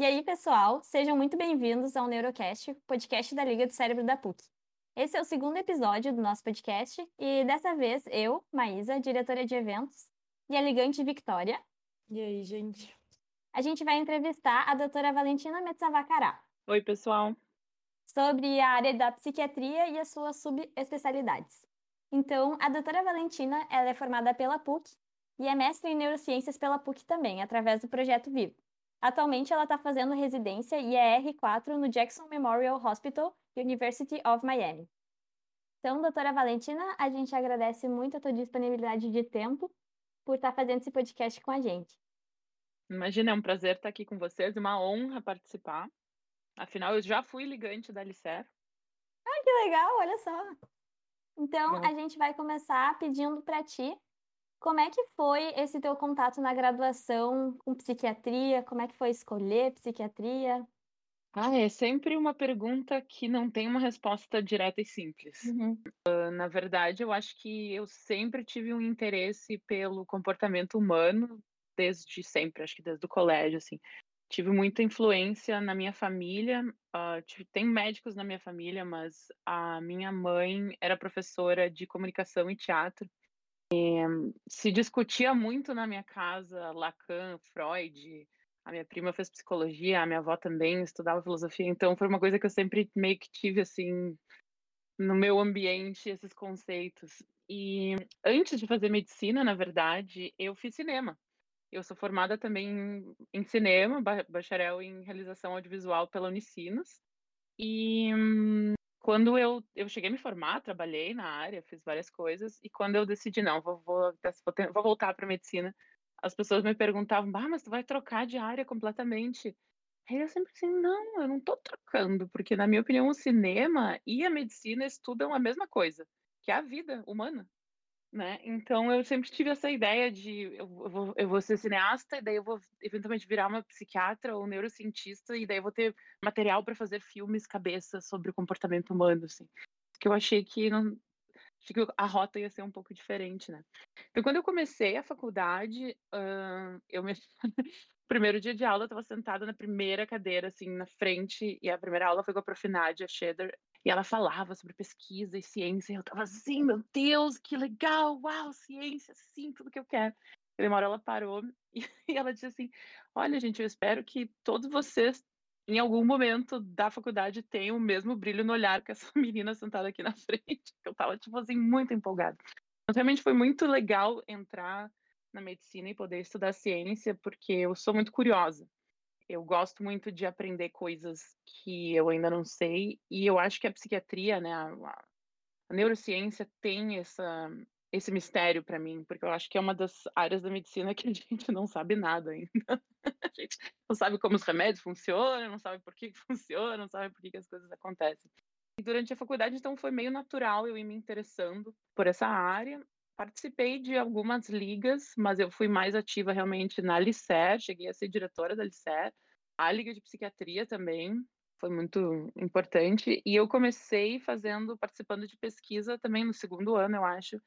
E aí, pessoal, sejam muito bem-vindos ao Neurocast, podcast da Liga do Cérebro da PUC. Esse é o segundo episódio do nosso podcast e dessa vez eu, Maísa, diretora de eventos, e a ligante Victoria. E aí, gente? A gente vai entrevistar a doutora Valentina Metzavacará. Oi, pessoal. Sobre a área da psiquiatria e as suas subespecialidades. Então, a doutora Valentina ela é formada pela PUC e é mestre em neurociências pela PUC também, através do projeto Vivo. Atualmente, ela está fazendo residência e é R4 no Jackson Memorial Hospital, University of Miami. Então, doutora Valentina, a gente agradece muito a tua disponibilidade de tempo por estar tá fazendo esse podcast com a gente. Imagina, é um prazer estar aqui com vocês, uma honra participar. Afinal, eu já fui ligante da Alicer. Ah, que legal, olha só. Então, a gente vai começar pedindo para ti como é que foi esse teu contato na graduação com psiquiatria? Como é que foi escolher psiquiatria? Ah, é sempre uma pergunta que não tem uma resposta direta e simples. Uhum. Uh, na verdade, eu acho que eu sempre tive um interesse pelo comportamento humano desde sempre, acho que desde o colégio, assim. Tive muita influência na minha família, uh, tive, tem médicos na minha família, mas a minha mãe era professora de comunicação e teatro, se discutia muito na minha casa Lacan, Freud. A minha prima fez psicologia, a minha avó também estudava filosofia, então foi uma coisa que eu sempre meio que tive assim no meu ambiente esses conceitos. E antes de fazer medicina, na verdade, eu fiz cinema. Eu sou formada também em cinema, bacharel em realização audiovisual pela Unicinos. E quando eu, eu cheguei a me formar, trabalhei na área, fiz várias coisas, e quando eu decidi, não, vou, vou, vou, voltar para medicina, as pessoas me perguntavam, ah, mas tu vai trocar de área completamente. Aí eu sempre assim, não, eu não estou trocando, porque na minha opinião o cinema e a medicina estudam a mesma coisa, que é a vida humana né? Então eu sempre tive essa ideia de eu vou, eu vou ser cineasta e daí eu vou eventualmente virar uma psiquiatra ou neurocientista e daí eu vou ter material para fazer filmes cabeça sobre o comportamento humano, assim. Que eu achei que não achei que a rota ia ser um pouco diferente, né? Então quando eu comecei a faculdade, uh, eu me primeiro dia de aula eu estava sentada na primeira cadeira assim na frente e a primeira aula foi com a prof. Nadia Scheder e ela falava sobre pesquisa e ciência, e eu tava assim, meu Deus, que legal, uau, ciência, sim, tudo que eu quero. E uma hora ela parou e, e ela disse assim: Olha, gente, eu espero que todos vocês, em algum momento da faculdade, tenham o mesmo brilho no olhar que essa menina sentada aqui na frente. Eu tava, tipo assim, muito empolgada. Mas realmente foi muito legal entrar na medicina e poder estudar ciência, porque eu sou muito curiosa eu gosto muito de aprender coisas que eu ainda não sei, e eu acho que a psiquiatria, né, a, a neurociência tem essa, esse mistério para mim, porque eu acho que é uma das áreas da medicina que a gente não sabe nada ainda. a gente não sabe como os remédios funcionam, não sabe por que funcionam, não sabe por que, que as coisas acontecem. E durante a faculdade, então, foi meio natural eu ir me interessando por essa área. Participei de algumas ligas, mas eu fui mais ativa realmente na Licer, cheguei a ser diretora da Licer, a Liga de Psiquiatria também foi muito importante, e eu comecei fazendo, participando de pesquisa também no segundo ano, eu acho,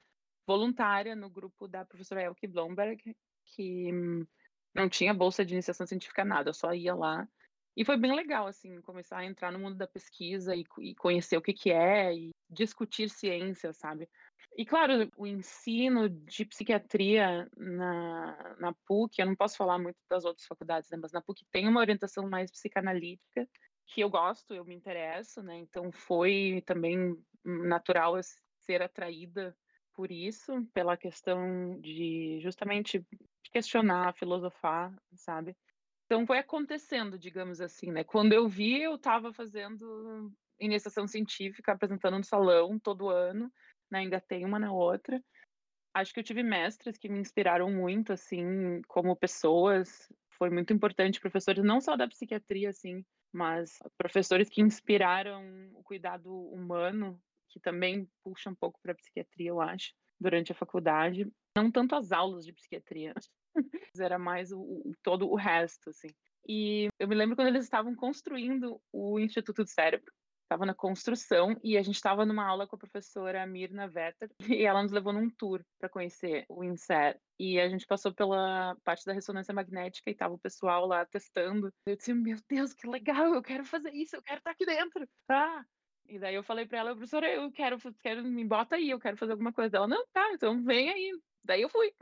voluntária no grupo da professora Elke Blomberg, que não tinha bolsa de iniciação científica nada, eu só ia lá e foi bem legal, assim, começar a entrar no mundo da pesquisa e, e, conhecer o que, que é e discutir ciência, sabe? E, claro, o ensino de psiquiatria na, na PUC, eu não posso falar muito das outras faculdades, né? Mas na PUC tem uma orientação mais psicanalítica, que eu gosto, eu me interesso, né? Então foi também natural ser atraída por isso, pela questão de justamente questionar, filosofar, sabe? Então foi acontecendo, digamos assim, né? Quando eu vi, eu estava fazendo iniciação científica, apresentando no salão todo ano, né? ainda tem uma na outra. Acho que eu tive mestres que me inspiraram muito, assim, como pessoas. Foi muito importante, professores não só da psiquiatria, assim, mas professores que inspiraram o cuidado humano, que também puxa um pouco para a psiquiatria, eu acho, durante a faculdade. Não tanto as aulas de psiquiatria, era mais o, o, todo o resto, assim. E eu me lembro quando eles estavam construindo o Instituto do Cérebro. Estava na construção e a gente estava numa aula com a professora Mirna Vetter e ela nos levou num tour para conhecer o INSER. E a gente passou pela parte da ressonância magnética e tava o pessoal lá testando. Eu disse, meu Deus, que legal, eu quero fazer isso, eu quero estar aqui dentro. Ah! E daí eu falei para ela, professora, eu quero, quero, me bota aí, eu quero fazer alguma coisa. Ela, não, tá, então vem aí. Daí eu fui.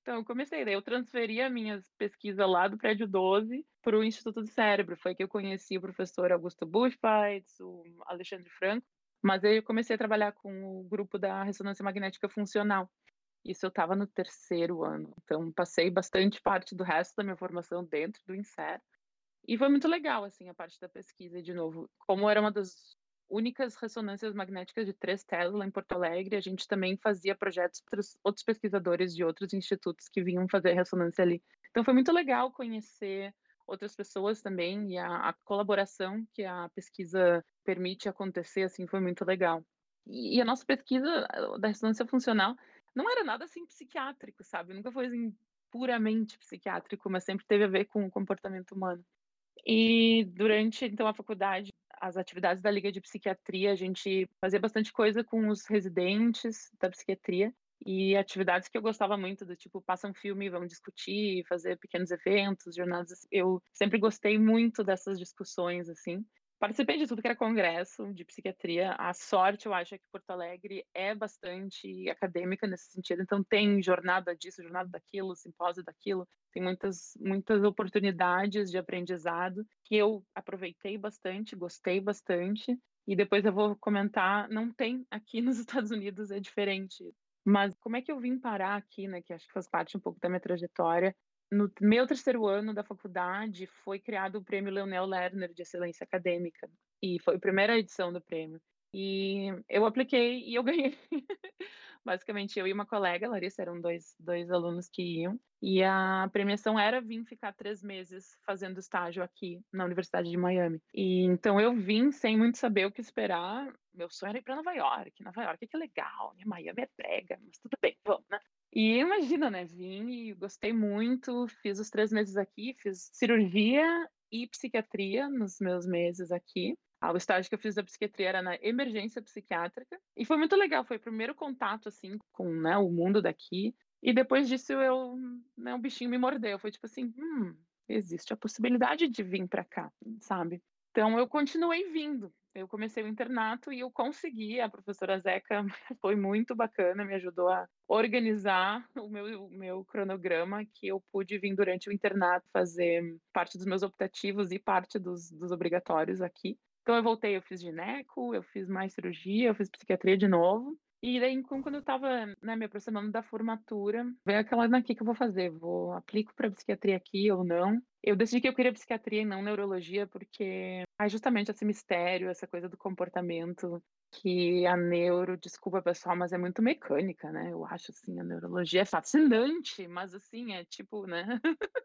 Então, eu comecei, daí eu transferi as minhas pesquisas lá do prédio 12 para o Instituto do Cérebro. Foi que eu conheci o professor Augusto Buchweitz, o Alexandre Franco, mas aí eu comecei a trabalhar com o grupo da ressonância magnética funcional. Isso eu estava no terceiro ano, então passei bastante parte do resto da minha formação dentro do INSER. E foi muito legal, assim, a parte da pesquisa, de novo. Como era uma das únicas ressonâncias magnéticas de 3 Tesla em Porto Alegre. A gente também fazia projetos para outros pesquisadores de outros institutos que vinham fazer ressonância ali. Então foi muito legal conhecer outras pessoas também e a, a colaboração que a pesquisa permite acontecer assim foi muito legal. E, e, a nossa pesquisa da ressonância funcional não era nada assim psiquiátrico, sabe? Nunca foi assim puramente psiquiátrico, mas sempre teve a ver com o comportamento humano. E durante então a faculdade as atividades da Liga de Psiquiatria, a gente fazia bastante coisa com os residentes da psiquiatria e atividades que eu gostava muito, do tipo, passa um filme, vamos discutir, fazer pequenos eventos, jornadas. Eu sempre gostei muito dessas discussões, assim. Participei de tudo que era congresso de psiquiatria. A sorte, eu acho, é que Porto Alegre é bastante acadêmica nesse sentido. Então, tem jornada disso, jornada daquilo, simpósio daquilo. Tem muitas, muitas oportunidades de aprendizado que eu aproveitei bastante, gostei bastante. E depois eu vou comentar, não tem aqui nos Estados Unidos, é diferente. Mas como é que eu vim parar aqui, né? Que acho que faz parte um pouco da minha trajetória no meu terceiro ano da faculdade foi criado o prêmio Leonel Lerner de excelência acadêmica e foi a primeira edição do prêmio. E eu apliquei e eu ganhei. Basicamente eu e uma colega Larissa eram dois, dois alunos que iam e a premiação era vir ficar três meses fazendo estágio aqui na Universidade de Miami. E então eu vim sem muito saber o que esperar. Meu sonho era ir para Nova York. Nova York que legal né? Miami é brega mas tudo bem vamos né e imagina, né? Vim e gostei muito, fiz os três meses aqui, fiz cirurgia e psiquiatria nos meus meses aqui. Ah, o estágio que eu fiz da psiquiatria era na emergência psiquiátrica. E foi muito legal, foi o primeiro contato, assim, com né, o mundo daqui. E depois disso, eu, né, um bichinho me mordeu. Foi tipo assim, hum, existe a possibilidade de vir para cá, sabe? Então, eu continuei vindo eu comecei o internato e eu consegui. A professora Zeca foi muito bacana, me ajudou a organizar o meu, o meu cronograma, que eu pude vir durante o internato fazer parte dos meus optativos e parte dos, dos obrigatórios aqui. Então eu voltei, eu fiz gineco, eu fiz mais cirurgia, eu fiz psiquiatria de novo. E daí, quando eu estava né, me aproximando da formatura, veio aquela, o que, que eu vou fazer? Vou, aplico para psiquiatria aqui ou não? Eu decidi que eu queria psiquiatria e não neurologia, porque é justamente esse mistério, essa coisa do comportamento, que a neuro, desculpa pessoal, mas é muito mecânica, né? Eu acho, assim, a neurologia é fascinante, mas assim, é tipo, né?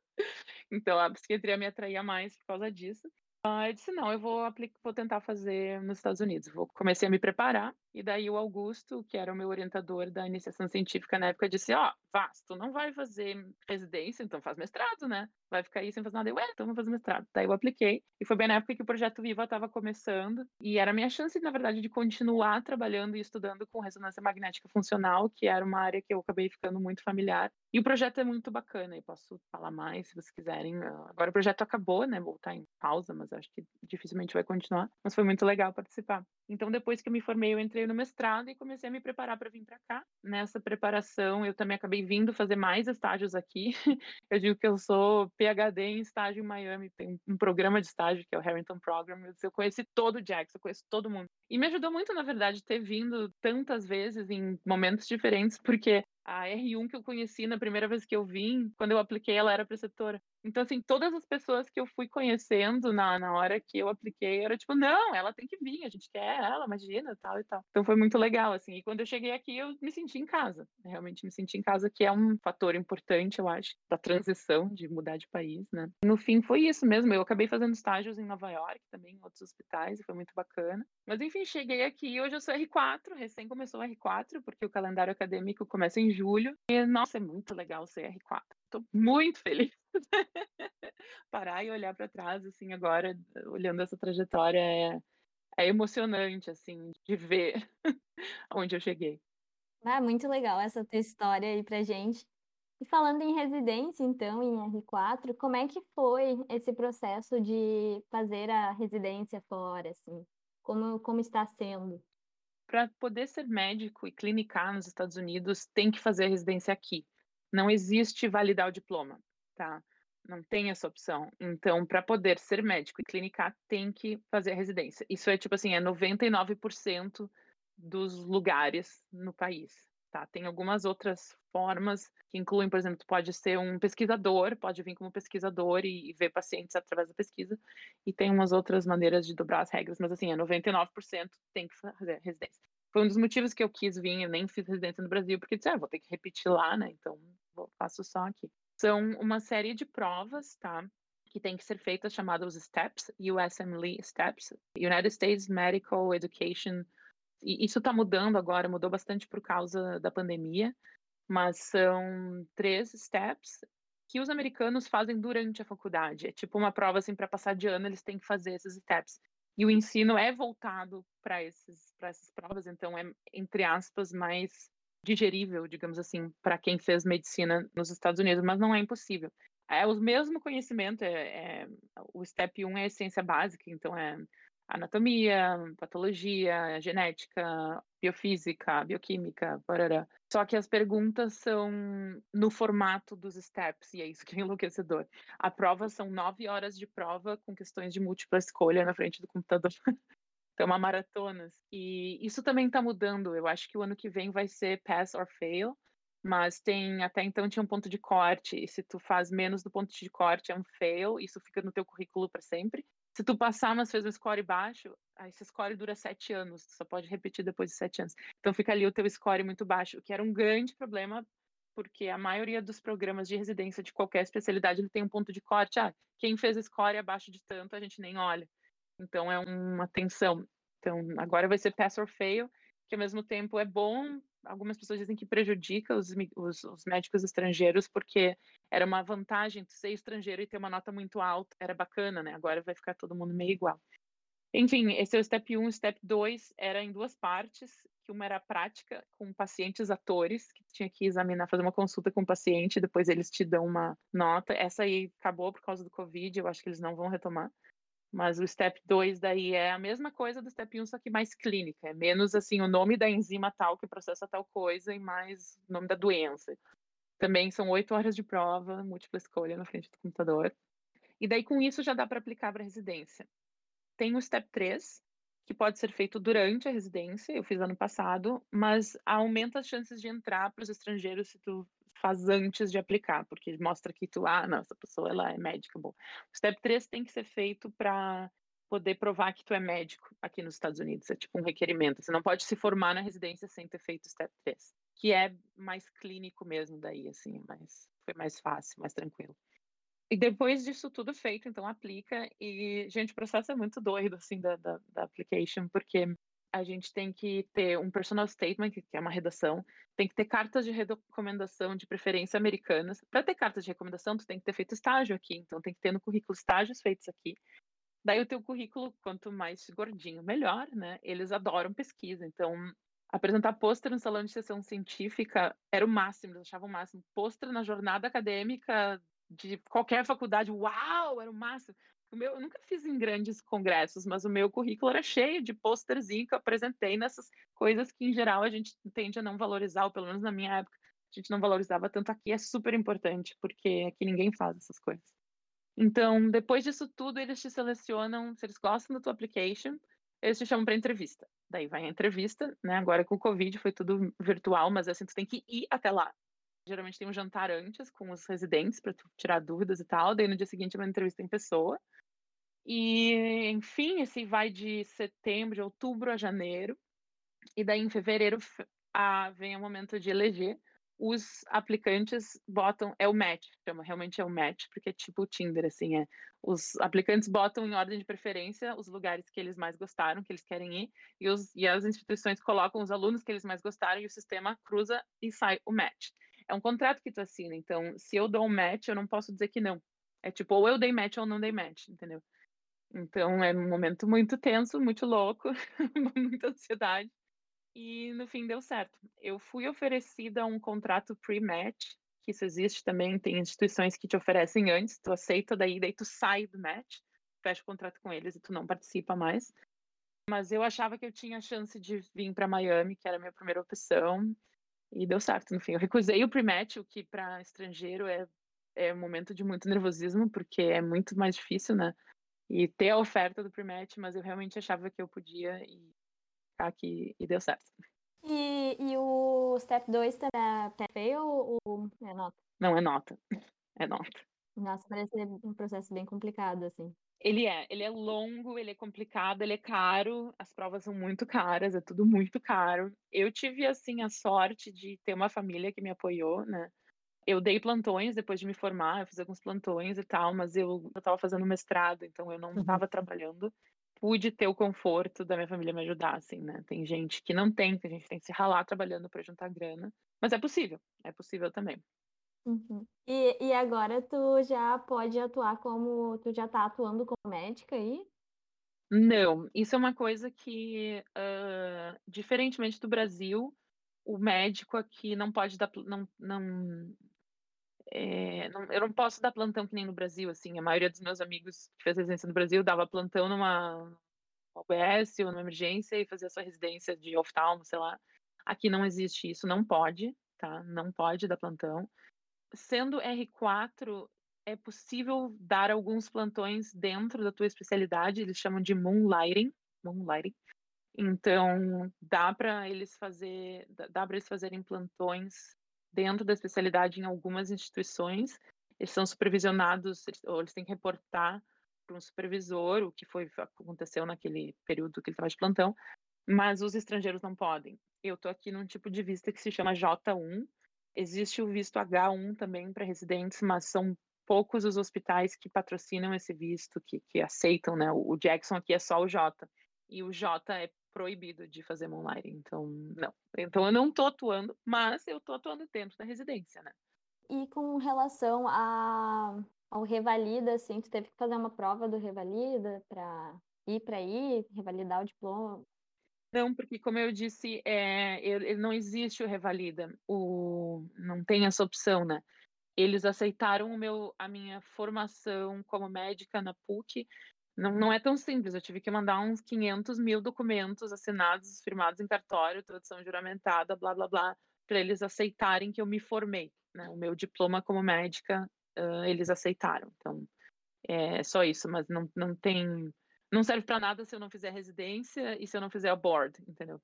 então, a psiquiatria me atraía mais por causa disso. Ah, eu disse, não, eu vou, vou tentar fazer nos Estados Unidos. Vou, comecei a me preparar, e daí o Augusto, que era o meu orientador da iniciação científica na época, disse, ó, oh, tu não vai fazer residência, então faz mestrado, né? Vai ficar aí sem fazer nada. Eu, é, então vou fazer mestrado. Daí eu apliquei, e foi bem na época que o Projeto Viva estava começando, e era a minha chance, na verdade, de continuar trabalhando e estudando com ressonância magnética funcional, que era uma área que eu acabei ficando muito familiar. E o projeto é muito bacana, e posso falar mais se vocês quiserem. Agora o projeto acabou, né? Voltar em pausa, mas acho que dificilmente vai continuar. Mas foi muito legal participar. Então, depois que eu me formei, eu entrei no mestrado e comecei a me preparar para vir para cá. Nessa preparação, eu também acabei vindo fazer mais estágios aqui. Eu digo que eu sou PhD em estágio em Miami, tem um programa de estágio que é o Harrington Program. Eu conheci todo o Jackson, eu conheço todo mundo. E me ajudou muito, na verdade, ter vindo tantas vezes em momentos diferentes, porque a R1 que eu conheci na primeira vez que eu vim, quando eu apliquei, ela era preceptora. Então, assim, todas as pessoas que eu fui conhecendo na, na hora que eu apliquei, era tipo, não, ela tem que vir, a gente quer ela, imagina, tal e tal. Então foi muito legal, assim. E quando eu cheguei aqui, eu me senti em casa. Realmente me senti em casa, que é um fator importante, eu acho, da transição de mudar de país, né? No fim, foi isso mesmo. Eu acabei fazendo estágios em Nova York, também em outros hospitais, e foi muito bacana. Mas, enfim, cheguei aqui, hoje eu sou R4, recém começou o R4, porque o calendário acadêmico começa em julho. E, nossa, é muito legal ser R4. Estou muito feliz. Parar e olhar para trás, assim, agora, olhando essa trajetória, é, é emocionante, assim, de ver onde eu cheguei. Ah, muito legal essa tua história aí pra gente. E falando em residência, então, em R4, como é que foi esse processo de fazer a residência fora, assim? Como, como está sendo? Para poder ser médico e clinicar nos Estados Unidos, tem que fazer a residência aqui. Não existe validar o diploma, tá? Não tem essa opção. Então, para poder ser médico e clinicar, tem que fazer a residência. Isso é tipo assim, é 99% dos lugares no país. Tá? Tem algumas outras formas que incluem, por exemplo, tu pode ser um pesquisador, pode vir como pesquisador e, e ver pacientes através da pesquisa, e tem umas outras maneiras de dobrar as regras, mas assim, é 99% tem que fazer residência. Foi um dos motivos que eu quis vir, eu nem fiz residência no Brasil, porque disse, ah, vou ter que repetir lá, né? Então, vou, faço só aqui. São uma série de provas, tá? que tem que ser feitas chamadas STEPS, USMLE STEPS, United States Medical Education e isso está mudando agora, mudou bastante por causa da pandemia, mas são três steps que os americanos fazem durante a faculdade. É tipo uma prova assim para passar de ano, eles têm que fazer esses steps. E o ensino é voltado para esses para essas provas, então é entre aspas mais digerível, digamos assim, para quem fez medicina nos Estados Unidos, mas não é impossível. É o mesmo conhecimento, é, é o step 1 é a ciência básica, então é anatomia, patologia, genética, biofísica, bioquímica, parará. Só que as perguntas são no formato dos steps, e é isso que é enlouquecedor. A prova são nove horas de prova com questões de múltipla escolha na frente do computador. Então, uma maratona. E isso também está mudando. Eu acho que o ano que vem vai ser pass or fail, mas tem até então tinha um ponto de corte. E se tu faz menos do ponto de corte, é um fail. Isso fica no teu currículo para sempre. Se tu passar, mas fez um score baixo, aí esse score dura sete anos, tu só pode repetir depois de sete anos. Então fica ali o teu score muito baixo, o que era um grande problema, porque a maioria dos programas de residência de qualquer especialidade ele tem um ponto de corte. Ah, quem fez score abaixo de tanto, a gente nem olha. Então é uma tensão. Então agora vai ser pass or fail, que ao mesmo tempo é bom algumas pessoas dizem que prejudica os, os, os, médicos estrangeiros, porque era uma vantagem ser estrangeiro e ter uma nota muito alta, era bacana, né? Agora vai ficar todo mundo meio igual. Enfim, esse é o step 1. O step 2 era em duas partes, que uma era prática com pacientes atores, que tinha que examinar, fazer uma consulta com o paciente, depois eles te dão uma nota. Essa aí acabou por causa do Covid, eu acho que eles não vão retomar. Mas o step 2 daí é a mesma coisa do step 1, só que mais clínica. É menos assim o nome da enzima tal que processa tal coisa e mais o nome da doença. Também são oito horas de prova, múltipla escolha na frente do computador. E daí com isso já dá para aplicar para residência. Tem o step 3, que pode ser feito durante a residência, eu fiz ano passado, mas aumenta as chances de entrar para os estrangeiros se tu faz antes de aplicar, porque mostra que tu, ah, não, essa pessoa ela é médica. Bom, o step 3 tem que ser feito para poder provar que tu é médico aqui nos Estados Unidos. É tipo um requerimento. Você não pode se formar na residência sem ter feito o step 3, que é mais clínico mesmo daí, assim, mas foi mais fácil, mais tranquilo. E depois disso tudo feito, então aplica. E, gente, o processo é muito doido, assim, da, da, da application, porque a gente tem que ter um personal statement, que é uma redação, tem que ter cartas de recomendação de preferência americanas. Para ter cartas de recomendação, tu tem que ter feito estágio aqui, então tem que ter no currículo estágios feitos aqui. Daí o teu currículo, quanto mais gordinho, melhor, né? Eles adoram pesquisa, então apresentar pôster no salão de sessão científica era o máximo, eles achavam o máximo. Pôster na jornada acadêmica de qualquer faculdade, uau, era o máximo. O meu, eu nunca fiz em grandes congressos, mas o meu currículo era cheio de posterzinho que eu apresentei nessas coisas que, em geral, a gente tende a não valorizar, ou pelo menos na minha época, a gente não valorizava tanto aqui. É super importante, porque aqui ninguém faz essas coisas. Então, depois disso tudo, eles te selecionam, se eles gostam da tua application, eles te chamam para entrevista. Daí vai a entrevista, né? Agora com o Covid foi tudo virtual, mas assim, tu tem que ir até lá. Geralmente tem um jantar antes com os residentes para tirar dúvidas e tal. Daí no dia seguinte é uma entrevista em pessoa. E, enfim, esse vai de setembro, de outubro a janeiro. E daí em fevereiro a, vem o momento de eleger. Os aplicantes botam, é o match, chama, realmente é o match, porque é tipo o Tinder, assim, é. Os aplicantes botam em ordem de preferência os lugares que eles mais gostaram, que eles querem ir, e, os, e as instituições colocam os alunos que eles mais gostaram, e o sistema cruza e sai o match. É um contrato que tu assina, então, se eu dou um match, eu não posso dizer que não. É tipo, ou eu dei match ou não dei match, entendeu? Então é um momento muito tenso, muito louco, muita ansiedade. E no fim deu certo. Eu fui oferecida um contrato pre-match, que isso existe também, tem instituições que te oferecem antes, tu aceita daí, daí tu sai do match, fecha o contrato com eles e tu não participa mais. Mas eu achava que eu tinha chance de vir para Miami, que era a minha primeira opção, e deu certo no fim. Eu recusei o pre-match, o que para estrangeiro é é um momento de muito nervosismo, porque é muito mais difícil, né? E ter a oferta do pre-match, mas eu realmente achava que eu podia e ficar aqui e deu certo. E, e o Step 2 tá na PFA ou, ou é nota? Não, é nota. É nota. Nossa, parece um processo bem complicado, assim. Ele é, ele é longo, ele é complicado, ele é caro, as provas são muito caras, é tudo muito caro. Eu tive, assim, a sorte de ter uma família que me apoiou, né? Eu dei plantões depois de me formar, eu fiz alguns plantões e tal, mas eu estava fazendo mestrado, então eu não estava uhum. trabalhando. Pude ter o conforto da minha família me ajudar, assim, né? Tem gente que não tem, que a gente tem que se ralar trabalhando para juntar grana, mas é possível, é possível também. Uhum. E, e agora tu já pode atuar como. Tu já tá atuando como médica aí? Não, isso é uma coisa que, uh, diferentemente do Brasil, o médico aqui não pode dar. Não, não, é, não, eu não posso dar plantão que nem no Brasil, assim. A maioria dos meus amigos que fez residência no Brasil dava plantão numa UBS ou numa emergência e fazia sua residência de oftalmo, sei lá. Aqui não existe isso, não pode, tá? Não pode dar plantão sendo R4, é possível dar alguns plantões dentro da tua especialidade, eles chamam de moonlighting, moonlighting. Então, dá para eles fazer, dá para eles fazerem plantões dentro da especialidade em algumas instituições. Eles são supervisionados, ou eles têm que reportar para um supervisor o que foi aconteceu naquele período que ele estava de plantão, mas os estrangeiros não podem. Eu estou aqui num tipo de vista que se chama J1, Existe o visto H1 também para residentes, mas são poucos os hospitais que patrocinam esse visto, que, que aceitam, né? O Jackson aqui é só o J. E o J é proibido de fazer moonlighting, então não. Então eu não estou atuando, mas eu estou atuando dentro da residência, né? E com relação a, ao Revalida, assim, tu teve que fazer uma prova do Revalida para ir para aí, revalidar o diploma? Não, porque como eu disse, é, ele, não existe o revalida, o, não tem essa opção, né? Eles aceitaram o meu, a minha formação como médica na PUC. Não, não é tão simples, eu tive que mandar uns 500 mil documentos assinados, firmados em cartório, tradução juramentada, blá, blá, blá, para eles aceitarem que eu me formei, né? O meu diploma como médica, uh, eles aceitaram. Então, é só isso, mas não, não tem não serve para nada se eu não fizer residência e se eu não fizer a board, entendeu?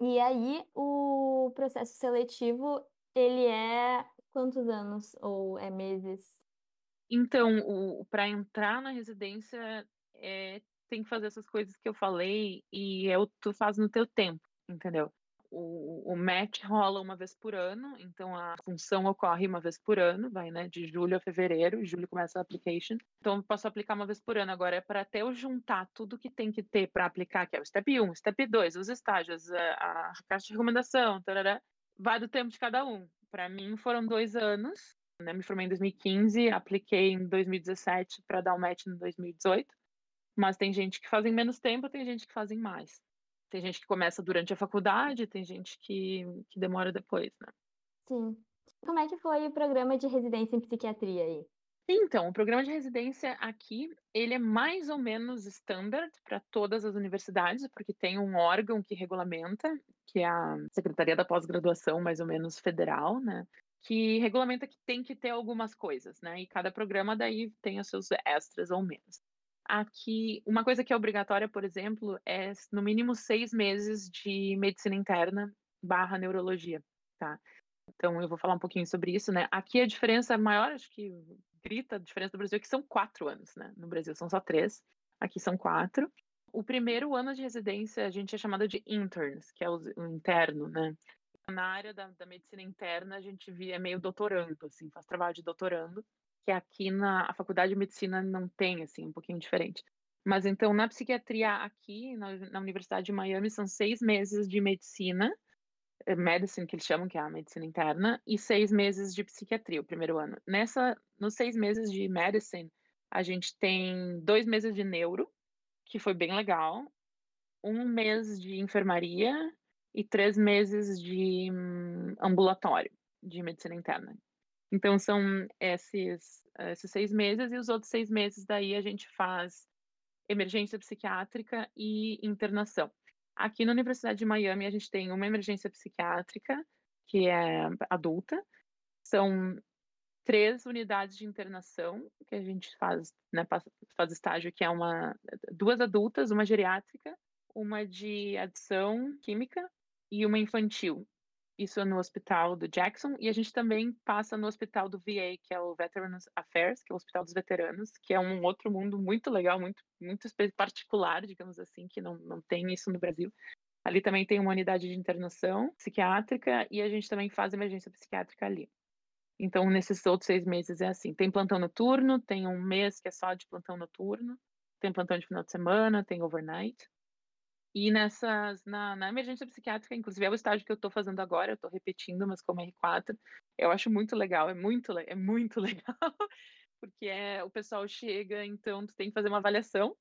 E aí, o processo seletivo, ele é quantos anos ou é meses? Então, para entrar na residência, é, tem que fazer essas coisas que eu falei e é o tu faz no teu tempo, entendeu? o, o match rola uma vez por ano, então a função ocorre uma vez por ano, vai, né, de julho a fevereiro, julho começa a application. Então eu posso aplicar uma vez por ano. Agora é para até eu juntar tudo que tem que ter para aplicar, que é o step 1, step 2, os estágios, a, a caixa de recomendação, tarará, vai do tempo de cada um. Para mim foram dois anos, né, me formei em 2015, apliquei em 2017 para dar o match em 2018. Mas tem gente que fazem menos tempo, tem gente que fazem mais. Tem gente que começa durante a faculdade, tem gente que, que demora depois, né? Sim. Como é que foi o programa de residência em psiquiatria aí? Então, o programa de residência aqui, ele é mais ou menos standard para todas as universidades, porque tem um órgão que regulamenta, que é a Secretaria da Pós-Graduação, mais ou menos federal, né? Que regulamenta que tem que ter algumas coisas, né? E cada programa daí tem os seus extras ou menos. Aqui, uma coisa que é obrigatória, por exemplo, é no mínimo seis meses de medicina interna barra neurologia, tá? Então, eu vou falar um pouquinho sobre isso, né? Aqui a diferença maior, acho que grita a diferença do Brasil, é que são quatro anos, né? No Brasil são só três, aqui são quatro. O primeiro ano de residência a gente é chamado de interns, que é o, interno, né? Na área da, da, medicina interna, a gente via meio doutorando, assim, faz trabalho de doutorando que aqui na faculdade de medicina não tem, assim, um pouquinho diferente. Mas então, na psiquiatria aqui, na, na Universidade de Miami, são seis meses de medicina, eh, medicine, que eles chamam, que é a medicina interna, e seis meses de psiquiatria, o primeiro ano. Nessa, nos seis meses de medicine, A gente tem dois meses de neuro, que foi bem legal, um mês de enfermaria e três meses de hum, ambulatório de medicina interna. Então são esses, esses seis meses e os outros seis meses daí a gente faz emergência psiquiátrica e internação. Aqui na Universidade de Miami a gente tem uma emergência psiquiátrica que é adulta, são três unidades de internação que a gente faz, né, faz estágio, que é uma duas adultas, uma geriátrica, uma de adição química e uma infantil. Isso é no hospital do Jackson e a gente também passa no hospital do VA, que é o Veterans Affairs, que é o hospital dos veteranos, que é um outro mundo muito legal, muito muito particular, digamos assim, que não, não tem isso no Brasil. Ali também tem uma unidade de internação psiquiátrica e a gente também faz emergência psiquiátrica ali. Então, nesses outros seis meses é assim: tem plantão noturno, tem um mês que é só de plantão noturno, tem plantão de final de semana, tem overnight. E nessas, na, na emergência psiquiátrica, inclusive é o estágio que eu estou fazendo agora, eu estou repetindo, mas como R4, eu acho muito legal, é muito, é muito legal, porque é, o pessoal chega, então tu tem que fazer uma avaliação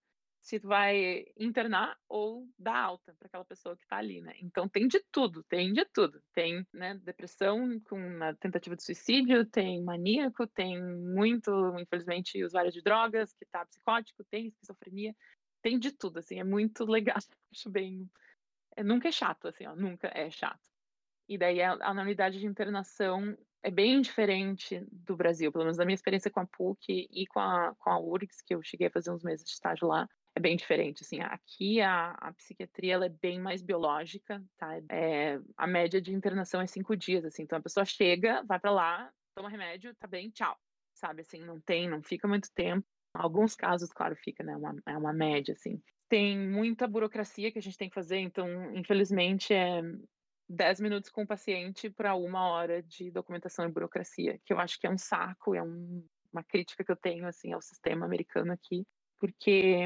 se tu vai internar ou dar alta para aquela pessoa que está ali, né? Então tem de tudo, tem de tudo. Tem né, depressão com uma tentativa de suicídio, tem maníaco, tem muito, infelizmente, usuário de drogas que está psicótico, tem esquizofrenia, tem de tudo, assim, é muito legal. Acho bem. É, nunca é chato, assim, ó, nunca é chato. E daí a, a unidade de internação é bem diferente do Brasil, pelo menos da minha experiência com a PUC e com a, com a URGS, que eu cheguei a fazer uns meses de estágio lá é bem diferente, assim, aqui a, a psiquiatria ela é bem mais biológica, tá? É, a média de internação é cinco dias, assim, então a pessoa chega, vai para lá, toma remédio, tá bem, tchau, sabe, assim, não tem, não fica muito tempo, alguns casos, claro, fica, né, uma, é uma média, assim. Tem muita burocracia que a gente tem que fazer, então, infelizmente, é 10 minutos com o paciente para uma hora de documentação e burocracia, que eu acho que é um saco, é um, uma crítica que eu tenho, assim, ao sistema americano aqui, porque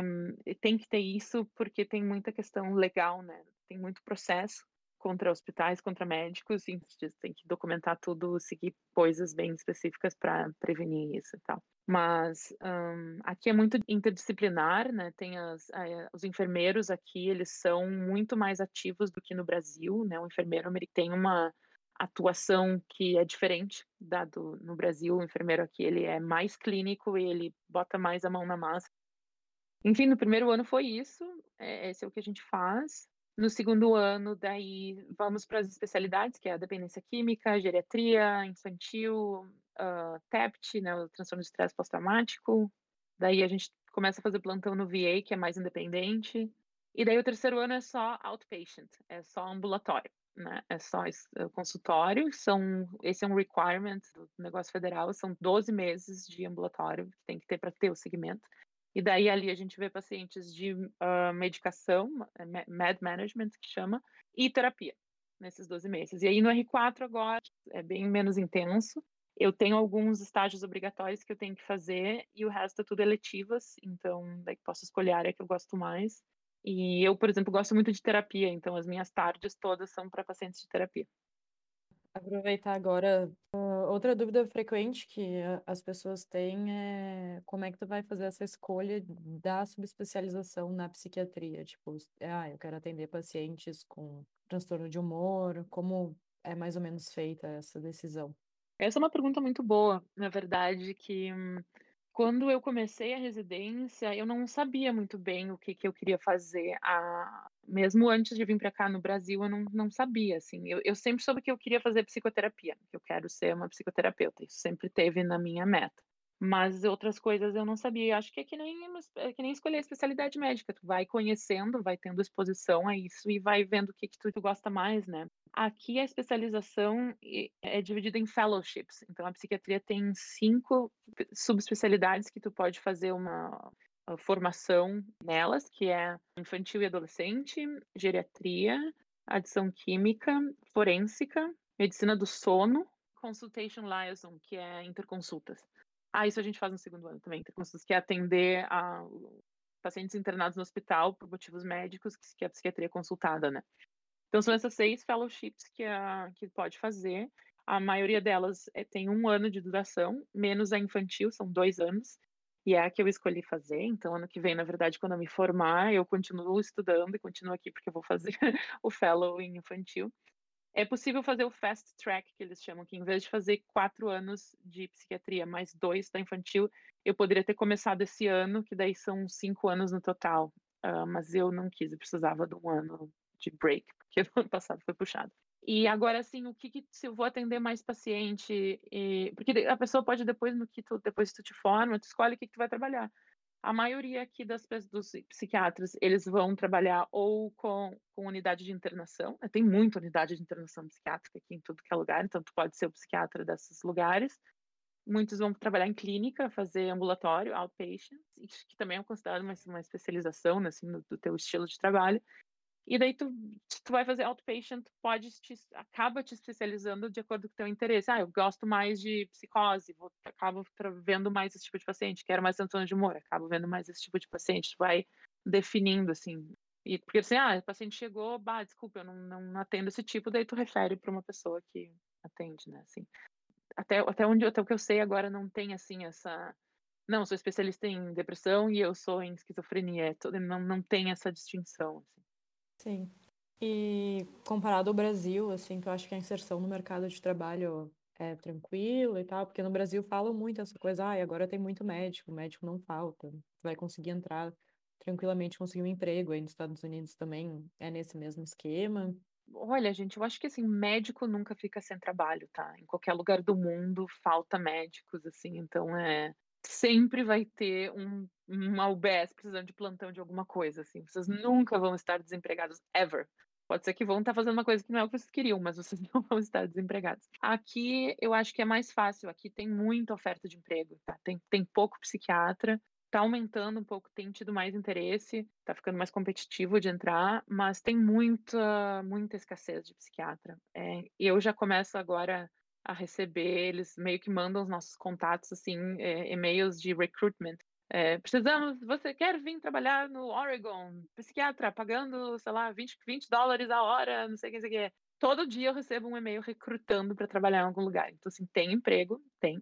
tem que ter isso, porque tem muita questão legal, né? Tem muito processo contra hospitais, contra médicos, e tem que documentar tudo, seguir coisas bem específicas para prevenir isso e tal. Mas um, aqui é muito interdisciplinar, né? Tem as, eh, os enfermeiros aqui, eles são muito mais ativos do que no Brasil, né? O enfermeiro tem uma atuação que é diferente da do, no Brasil. O enfermeiro aqui ele é mais clínico e ele bota mais a mão na massa enfim, no primeiro ano foi isso, é, esse é o que a gente faz. No segundo ano, daí vamos para as especialidades, que é a dependência química, geriatria, infantil, uh, TEPT, né, o transtorno de estresse pós-traumático. Daí a gente começa a fazer plantão no VA, que é mais independente. E daí o terceiro ano é só outpatient, é só ambulatório, né? É só é consultório, são, esse é um requirement do negócio federal, são 12 meses de ambulatório que tem que ter para ter o segmento. E daí ali a gente vê pacientes de uh, medicação, med management que chama, e terapia nesses 12 meses. E aí no R4 agora é bem menos intenso. Eu tenho alguns estágios obrigatórios que eu tenho que fazer e o resto é tudo eletivas, então daí posso escolher a área que eu gosto mais. E eu, por exemplo, gosto muito de terapia, então as minhas tardes todas são para pacientes de terapia. Aproveitar agora, uh, outra dúvida frequente que as pessoas têm é como é que tu vai fazer essa escolha da subespecialização na psiquiatria? Tipo, ah, eu quero atender pacientes com transtorno de humor, como é mais ou menos feita essa decisão? Essa é uma pergunta muito boa, na verdade, que hum, quando eu comecei a residência, eu não sabia muito bem o que, que eu queria fazer. A... Mesmo antes de vir para cá no Brasil, eu não, não sabia. Assim. Eu, eu sempre soube que eu queria fazer psicoterapia, que eu quero ser uma psicoterapeuta. Isso sempre teve na minha meta. Mas outras coisas eu não sabia. Acho que é que nem, é que nem escolher especialidade médica. Tu vai conhecendo, vai tendo exposição a isso e vai vendo o que, que tu, tu gosta mais, né? Aqui a especialização é dividida em fellowships. Então a psiquiatria tem cinco subespecialidades que tu pode fazer uma formação nelas, que é infantil e adolescente, geriatria, adição química, forênsica, medicina do sono, consultation liaison, que é interconsultas. Ah, isso a gente faz no segundo ano também, interconsultas, que é atender a pacientes internados no hospital por motivos médicos, que é a psiquiatria consultada, né? Então, são essas seis fellowships que, a, que pode fazer. A maioria delas é, tem um ano de duração, menos a infantil, são dois anos. E é a que eu escolhi fazer. Então, ano que vem, na verdade, quando eu me formar, eu continuo estudando e continuo aqui porque eu vou fazer o fellow em infantil. É possível fazer o fast track, que eles chamam, que em vez de fazer quatro anos de psiquiatria mais dois da infantil, eu poderia ter começado esse ano, que daí são cinco anos no total. Uh, mas eu não quis, eu precisava de um ano de break, porque no ano passado foi puxado. E agora, assim, o que, que, se eu vou atender mais paciente? E, porque a pessoa pode depois no que tu depois tu te forma, tu escolhe o que, que tu vai trabalhar. A maioria aqui das dos psiquiatras, eles vão trabalhar ou com, com unidade de internação, né? tem muita unidade de internação psiquiátrica aqui em tudo que é lugar, então tu pode ser o psiquiatra desses lugares. Muitos vão trabalhar em clínica, fazer ambulatório, outpatient, que também é considerado uma, uma especialização né, assim, do, do teu estilo de trabalho. E daí tu, tu vai fazer outpatient, pode te, acaba te especializando de acordo com o teu interesse. Ah, eu gosto mais de psicose, vou, acabo vendo mais esse tipo de paciente, quero mais transtorno de humor, acabo vendo mais esse tipo de paciente. Tu vai definindo, assim. E, porque assim, ah, o paciente chegou, bah, desculpa, eu não, não atendo esse tipo, daí tu refere para uma pessoa que atende, né, assim. Até, até onde até o que eu sei agora não tem assim essa não, sou especialista em depressão e eu sou em esquizofrenia, é não, não tem essa distinção. Assim. Sim. E comparado ao Brasil, assim, que eu acho que a inserção no mercado de trabalho é tranquilo e tal, porque no Brasil falam muito essa coisa, ah, agora tem muito médico, médico não falta, vai conseguir entrar tranquilamente, conseguir um emprego aí nos Estados Unidos também é nesse mesmo esquema. Olha, gente, eu acho que assim, médico nunca fica sem trabalho, tá? Em qualquer lugar do mundo falta médicos, assim, então é sempre vai ter um, uma UBS precisando de plantão de alguma coisa, assim. Vocês nunca vão estar desempregados, ever. Pode ser que vão estar fazendo uma coisa que não é o que vocês queriam, mas vocês não vão estar desempregados. Aqui eu acho que é mais fácil, aqui tem muita oferta de emprego, tá? Tem, tem pouco psiquiatra, tá aumentando um pouco, tem tido mais interesse, tá ficando mais competitivo de entrar, mas tem muita, muita escassez de psiquiatra. É, eu já começo agora a receber, eles meio que mandam os nossos contatos, assim, é, e-mails de recruitment. É, precisamos, você quer vir trabalhar no Oregon, psiquiatra, pagando, sei lá, 20, 20 dólares a hora, não sei o que, sei o que. Todo dia eu recebo um e-mail recrutando para trabalhar em algum lugar. Então, assim, tem emprego? Tem.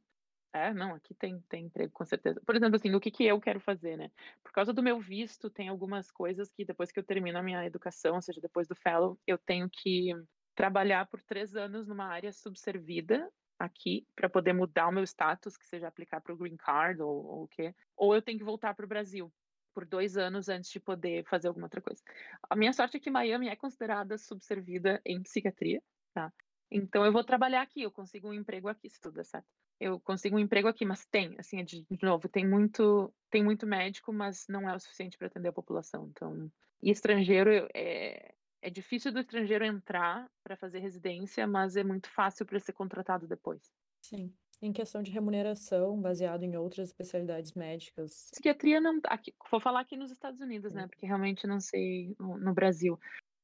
É, não, aqui tem, tem emprego, com certeza. Por exemplo, assim, o que, que eu quero fazer, né? Por causa do meu visto, tem algumas coisas que depois que eu termino a minha educação, ou seja, depois do fellow, eu tenho que trabalhar por três anos numa área subservida aqui para poder mudar o meu status, que seja aplicar para o green card ou, ou o quê, ou eu tenho que voltar para o Brasil por dois anos antes de poder fazer alguma outra coisa. A minha sorte é que Miami é considerada subservida em psiquiatria, tá? Então eu vou trabalhar aqui, eu consigo um emprego aqui, se tudo der certo. Eu consigo um emprego aqui, mas tem, assim, de, de novo, tem muito, tem muito médico, mas não é o suficiente para atender a população. Então, e estrangeiro é, é difícil do estrangeiro entrar para fazer residência, mas é muito fácil para ser contratado depois. Sim. Em questão de remuneração, baseado em outras especialidades médicas. Psiquiatria não. Aqui, vou falar aqui nos Estados Unidos, né? Porque realmente não sei no, no Brasil.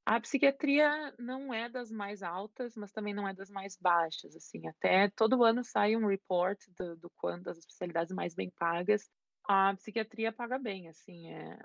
A psiquiatria não é das mais altas, mas também não é das mais baixas, assim. Até todo ano sai um report do, do quanto das especialidades mais bem pagas. A psiquiatria paga bem, assim. É,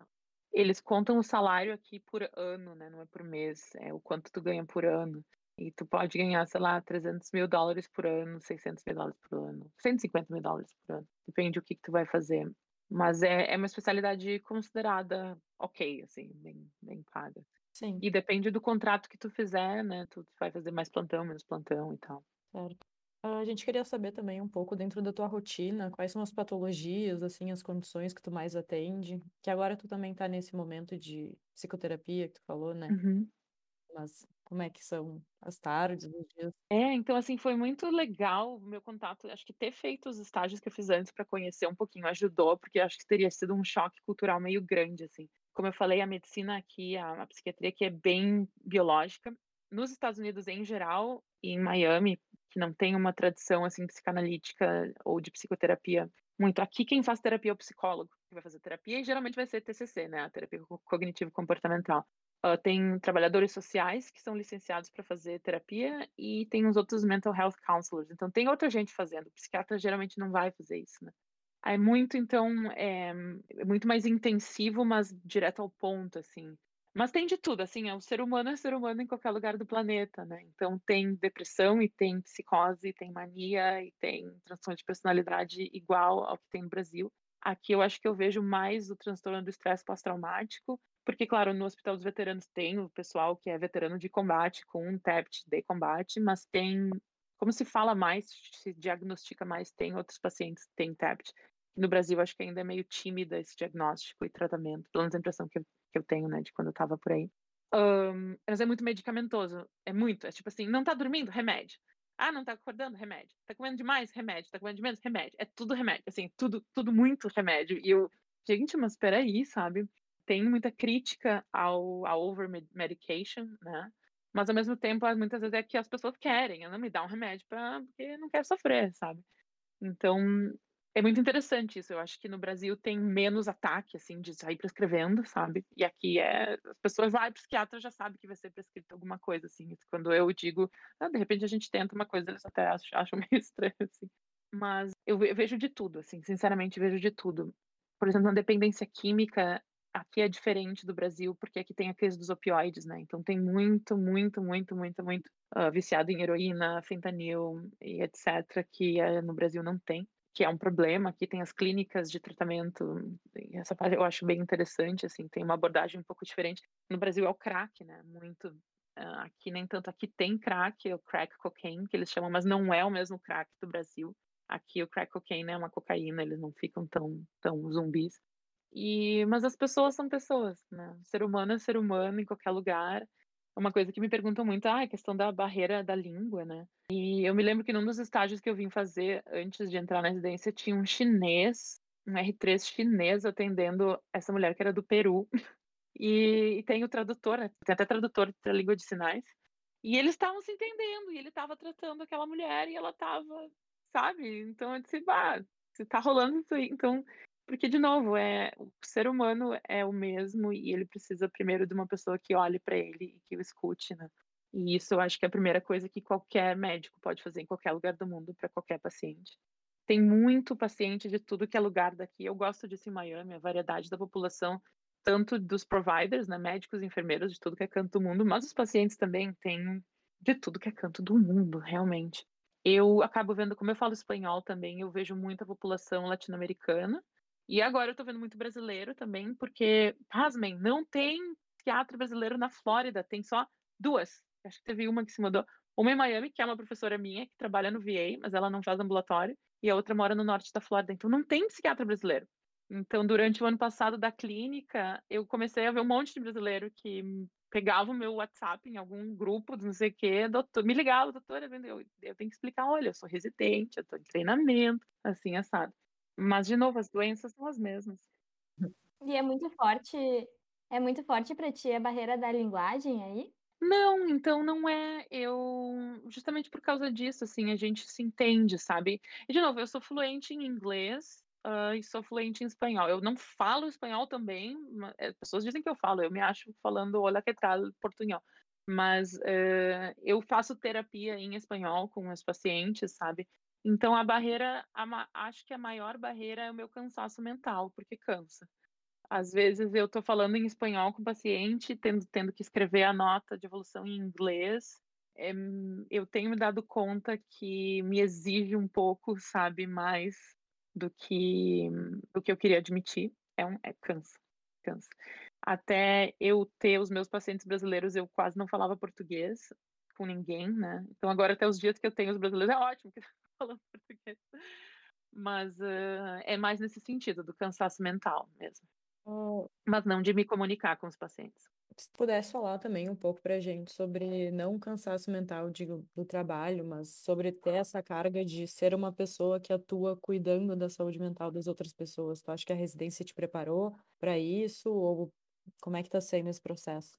eles contam o salário aqui por ano, né? Não é por mês, é o quanto tu ganha por ano. E tu pode ganhar, sei lá, 300 mil dólares por ano, 600 mil dólares por ano, 150 mil dólares por ano. Depende do que, que tu vai fazer. Mas é, é uma especialidade considerada ok, assim, bem, bem paga. Sim. E depende do contrato que tu fizer, né? Tu vai fazer mais plantão, menos plantão e tal. Certo. A gente queria saber também um pouco dentro da tua rotina, quais são as patologias, assim, as condições que tu mais atende, que agora tu também tá nesse momento de psicoterapia que tu falou, né? Uhum. Mas como é que são as tardes, os dias? É, então assim, foi muito legal o meu contato, acho que ter feito os estágios que eu fiz antes para conhecer um pouquinho ajudou, porque acho que teria sido um choque cultural meio grande, assim. Como eu falei, a medicina aqui, a, a psiquiatria aqui é bem biológica. Nos Estados Unidos em geral, e em Miami que não tem uma tradição assim psicanalítica ou de psicoterapia muito. Aqui quem faz terapia é o psicólogo que vai fazer terapia e geralmente vai ser TCC, né, a terapia cognitivo comportamental. Uh, tem trabalhadores sociais que são licenciados para fazer terapia e tem os outros mental health counselors. Então tem outra gente fazendo. O psiquiatra geralmente não vai fazer isso, né? É muito, então, é, é muito mais intensivo, mas direto ao ponto, assim. Mas tem de tudo, assim, é, o ser humano é ser humano em qualquer lugar do planeta, né? Então tem depressão e tem psicose, tem mania e tem transtorno de personalidade igual ao que tem no Brasil. Aqui eu acho que eu vejo mais o transtorno do estresse pós-traumático, porque, claro, no Hospital dos Veteranos tem o pessoal que é veterano de combate com um TEPT de combate, mas tem, como se fala mais, se diagnostica mais, tem outros pacientes que têm TEPT. No Brasil, acho que ainda é meio tímida esse diagnóstico e tratamento, pelo menos a impressão que que eu tenho, né, de quando eu estava por aí. Um, mas é muito medicamentoso, é muito, é tipo assim, não tá dormindo? Remédio. Ah, não tá acordando? Remédio. Tá comendo demais? Remédio. Tá comendo de menos? Remédio. É tudo remédio, assim, tudo, tudo muito remédio. E eu, gente, mas peraí, sabe? Tem muita crítica ao, ao over medication, né? Mas ao mesmo tempo, muitas vezes é que as pessoas querem, não me dá um remédio para porque não quer sofrer, sabe? Então, é muito interessante isso. Eu acho que no Brasil tem menos ataque, assim, de sair prescrevendo, sabe? E aqui é. As pessoas lá, o psiquiatra já sabe que vai ser prescrito alguma coisa, assim. Quando eu digo, ah, de repente a gente tenta uma coisa, eles até acham meio estranho, assim. Mas eu vejo de tudo, assim, sinceramente vejo de tudo. Por exemplo, na dependência química, aqui é diferente do Brasil, porque aqui tem a crise dos opioides, né? Então tem muito, muito, muito, muito, muito uh, viciado em heroína, fentanil e etc., que uh, no Brasil não tem que é um problema. Aqui tem as clínicas de tratamento, essa parte eu acho bem interessante, assim, tem uma abordagem um pouco diferente. No Brasil é o crack, né? Muito. Uh, aqui nem tanto, aqui tem crack, é o crack cocaine, que eles chamam, mas não é o mesmo crack do Brasil. Aqui o crack cocaine é uma cocaína, eles não ficam tão, tão zumbis. E, mas as pessoas são pessoas, né? O ser humano é ser humano em qualquer lugar uma coisa que me perguntam muito, ah, a questão da barreira da língua, né? E eu me lembro que num dos estágios que eu vim fazer antes de entrar na residência tinha um chinês, um R3 chinês atendendo essa mulher que era do Peru. E, e tem o tradutor, né? tem até tradutor para língua de sinais. E eles estavam se entendendo, e ele estava tratando aquela mulher e ela estava, sabe? Então eu disse, bah, se tá rolando isso aí, então porque, de novo, é, o ser humano é o mesmo e ele precisa primeiro de uma pessoa que olhe para ele e que o escute, né? E isso eu acho que é a primeira coisa que qualquer médico pode fazer em qualquer lugar do mundo para qualquer paciente. Tem muito paciente de tudo que é lugar daqui. Eu gosto disso em Miami, a variedade da população, tanto dos providers, né, médicos, enfermeiros, de tudo que é canto do mundo, mas os pacientes também têm de tudo que é canto do mundo, realmente. Eu acabo vendo, como eu falo espanhol também, eu vejo muita população latino-americana, e agora eu tô vendo muito brasileiro também, porque, pasmem, não tem teatro brasileiro na Flórida, tem só duas. Acho que teve uma que se mudou. Uma em Miami, que é uma professora minha, que trabalha no VA, mas ela não faz ambulatório, e a outra mora no norte da Flórida. Então não tem psiquiatra brasileiro. Então, durante o ano passado da clínica, eu comecei a ver um monte de brasileiro que pegava o meu WhatsApp em algum grupo, não sei o quê, doutor, me ligava, doutora, eu, eu tenho que explicar, olha, eu sou residente, eu tô em treinamento, assim, assado. Mas, de novo, as doenças são as mesmas. E é muito forte, é muito forte para ti a barreira da linguagem aí? Não, então não é. Eu justamente por causa disso, assim, a gente se entende, sabe? E de novo, eu sou fluente em inglês uh, e sou fluente em espanhol. Eu não falo espanhol também. As eh, pessoas dizem que eu falo. Eu me acho falando olha que tal portunhol. Mas uh, eu faço terapia em espanhol com os pacientes, sabe? Então a barreira, a, acho que a maior barreira é o meu cansaço mental, porque cansa. Às vezes eu estou falando em espanhol com o paciente, tendo, tendo que escrever a nota de evolução em inglês. É, eu tenho me dado conta que me exige um pouco, sabe, mais do que do que eu queria admitir. É um é cansa, cansa. Até eu ter os meus pacientes brasileiros, eu quase não falava português com ninguém, né? Então agora até os dias que eu tenho os brasileiros é ótimo, falando português. Mas uh, é mais nesse sentido, do cansaço mental mesmo. Oh. Mas não de me comunicar com os pacientes. Se pudesse falar também um pouco pra gente sobre não cansaço mental de, do trabalho, mas sobre ter essa carga de ser uma pessoa que atua cuidando da saúde mental das outras pessoas. Tu acha que a residência te preparou para isso? Ou como é que tá sendo esse processo?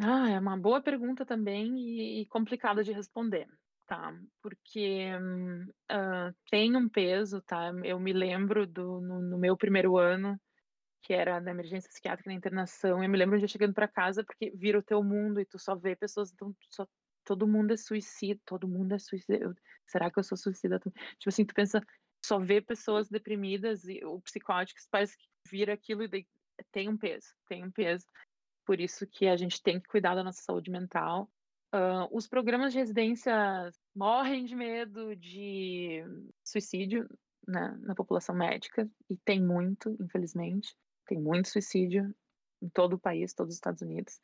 Ah, é uma boa pergunta também e, e complicada de responder tá? Porque uh, tem um peso, tá? Eu me lembro do no, no, meu primeiro ano, que era na emergência psiquiátrica na internação, eu me lembro de chegando para casa porque vira o teu mundo e tu só vê pessoas, então só todo mundo é suicida, todo mundo é suicida. Será que eu sou suicida? Tipo assim, tu pensa, só vê pessoas deprimidas e o psicóticos parece que vira aquilo e tem um peso, tem um peso. Por isso que a gente tem que cuidar da nossa saúde mental Uh, os programas de residência morrem de medo de suicídio. na, na população médica, e tem muito, infelizmente, tem muito suicídio em todo o país, todos os Estados Unidos.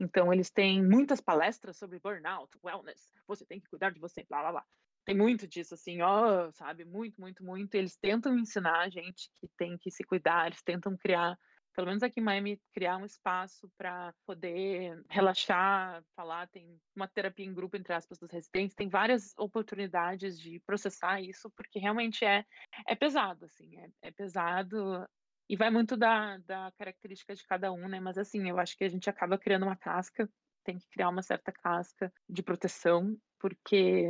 Então, eles têm muitas palestras sobre burnout, wellness, você tem que cuidar de você, blá blá blá. Tem muito disso, assim, ó, sabe? Muito, muito, muito. Eles tentam ensinar a gente que tem que se cuidar, eles tentam criar pelo menos aqui em Miami, criar um espaço para poder relaxar, falar, tem uma terapia em grupo, entre aspas, dos residentes, tem várias oportunidades de processar isso, porque realmente é, é pesado, assim, é, é pesado e vai muito da, da característica de cada um, né? Mas assim, eu acho que a gente acaba criando uma casca, tem que criar uma certa casca de proteção, porque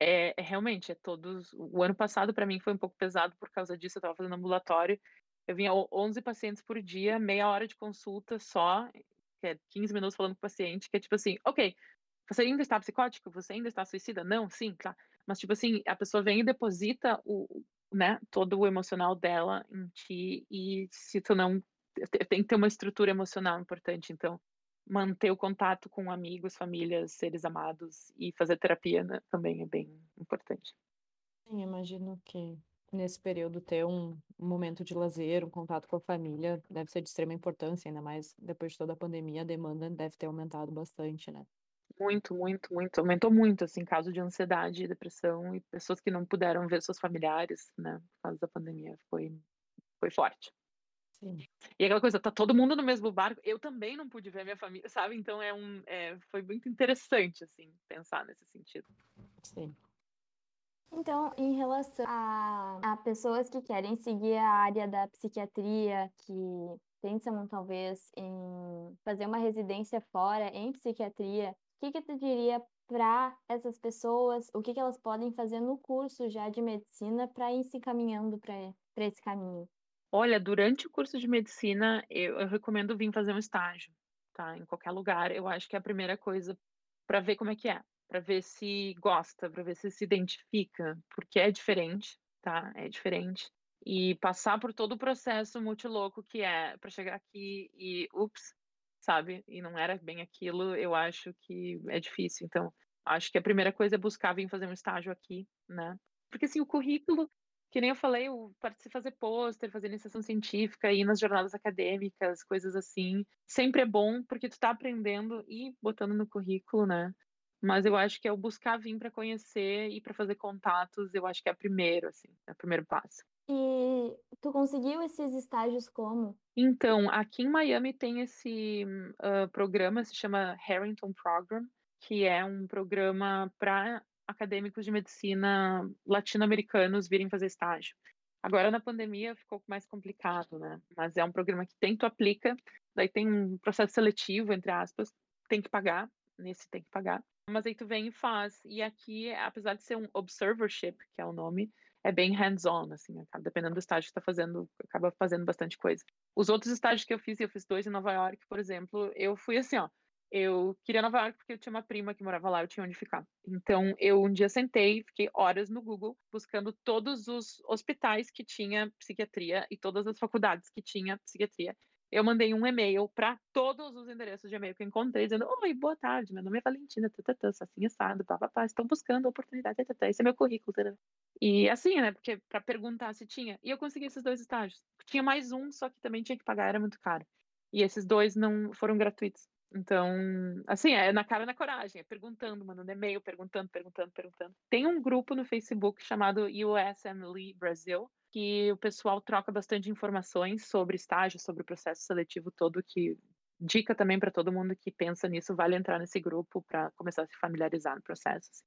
é, é, realmente é todos. O ano passado para mim foi um pouco pesado por causa disso. Eu estava fazendo ambulatório eu vinha 11 pacientes por dia, meia hora de consulta só, que é 15 minutos falando com o paciente, que é tipo assim, ok, você ainda está psicótico? Você ainda está suicida? Não, sim, claro. Mas, tipo assim, a pessoa vem e deposita o, né, todo o emocional dela em ti, e se tu não. Tem que ter uma estrutura emocional importante. Então, manter o contato com amigos, famílias, seres amados e fazer terapia né, também é bem importante. Sim, imagino que nesse período ter um momento de lazer, um contato com a família, deve ser de extrema importância, ainda mais depois de toda a pandemia, a demanda deve ter aumentado bastante, né? Muito, muito, muito. Aumentou muito, assim, caso de ansiedade, depressão e pessoas que não puderam ver seus familiares, né, por causa da pandemia. Foi, foi forte. Sim. E aquela coisa, tá todo mundo no mesmo barco. Eu também não pude ver minha família, sabe? Então é um, é, foi muito interessante, assim, pensar nesse sentido. Sim. Então, em relação a, a pessoas que querem seguir a área da psiquiatria, que pensam talvez em fazer uma residência fora em psiquiatria, o que, que tu diria para essas pessoas? O que, que elas podem fazer no curso já de medicina para ir se encaminhando para esse caminho? Olha, durante o curso de medicina, eu, eu recomendo vir fazer um estágio, tá? Em qualquer lugar. Eu acho que é a primeira coisa para ver como é que é para ver se gosta, para ver se se identifica, porque é diferente, tá? É diferente. E passar por todo o processo multiloco que é para chegar aqui e ups, sabe? E não era bem aquilo, eu acho que é difícil. Então, acho que a primeira coisa é buscar vir fazer um estágio aqui, né? Porque assim, o currículo, que nem eu falei, eu fazer pôster, fazer iniciação científica, ir nas jornadas acadêmicas, coisas assim, sempre é bom porque tu tá aprendendo e botando no currículo, né? Mas eu acho que é o buscar vir para conhecer e para fazer contatos, eu acho que é o primeiro, assim, é o primeiro passo. E tu conseguiu esses estágios como? Então, aqui em Miami tem esse uh, programa, se chama Harrington Program, que é um programa para acadêmicos de medicina latino-americanos virem fazer estágio. Agora na pandemia ficou mais complicado, né? Mas é um programa que tem, tu aplica, daí tem um processo seletivo, entre aspas, tem que pagar, nesse tem que pagar. Mas aí tu vem e faz. E aqui, apesar de ser um observership, que é o nome, é bem hands-on, assim, acaba, dependendo do estágio que tá fazendo, acaba fazendo bastante coisa. Os outros estágios que eu fiz, eu fiz dois em Nova York, por exemplo, eu fui assim, ó, eu queria Nova York porque eu tinha uma prima que morava lá, eu tinha onde ficar. Então, eu um dia sentei, fiquei horas no Google buscando todos os hospitais que tinha psiquiatria e todas as faculdades que tinha psiquiatria eu mandei um e-mail para todos os endereços de e-mail que eu encontrei, dizendo: Oi, boa tarde, meu nome é Valentina, tatatã, assim assado, papapá, estão buscando oportunidade, tatatã, esse é meu currículo. Tatatã. E assim, né, porque para perguntar se tinha. E eu consegui esses dois estágios. Tinha mais um, só que também tinha que pagar, era muito caro. E esses dois não foram gratuitos. Então, assim, é na cara na coragem, é perguntando, mandando e-mail, perguntando, perguntando, perguntando. Tem um grupo no Facebook chamado USMLE Brasil, que o pessoal troca bastante informações sobre estágio, sobre o processo seletivo todo, que dica também para todo mundo que pensa nisso, vale entrar nesse grupo para começar a se familiarizar no processo. Assim.